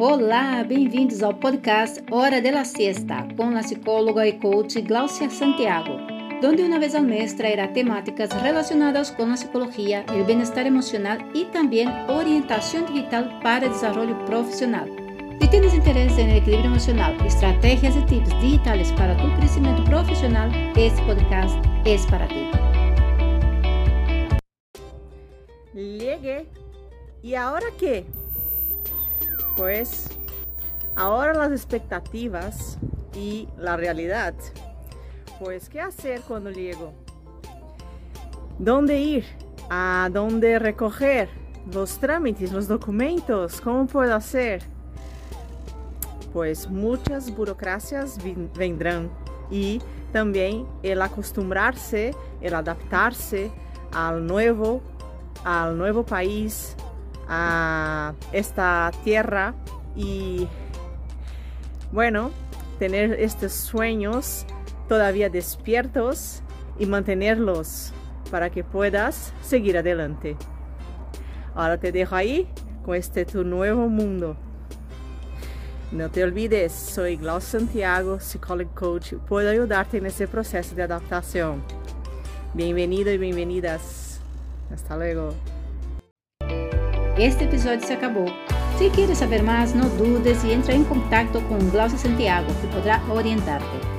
Olá, bem-vindos ao podcast Hora de la Siesta com a psicóloga e coach Glaucia Santiago, onde uma vez ao mês trairá temáticas relacionadas com a psicologia, o bem-estar emocional e também orientação digital para desenvolvimento profissional. Se tienes interesse em equilíbrio emocional, estratégias e tips digitais para tu crescimento profissional, este podcast é para ti. Llegué. ¿Y ahora qué? Pues ahora las expectativas y la realidad. Pues, ¿qué hacer cuando llego? ¿Dónde ir? ¿A dónde recoger los trámites, los documentos? ¿Cómo puedo hacer? Pues muchas burocracias vendrán y también el acostumbrarse, el adaptarse al nuevo, al nuevo país, a esta tierra y bueno, tener estos sueños todavía despiertos y mantenerlos para que puedas seguir adelante. Ahora te dejo ahí con este tu nuevo mundo. No te olvides, soy Glau Santiago, psicólogo coach. Puedo ayudarte en ese proceso de adaptación. Bienvenido y bienvenidas. Hasta luego. Este episódio se acabou. Se quieres saber mais, não dudes e entra em contato com Glaucia Santiago, que poderá orientarte.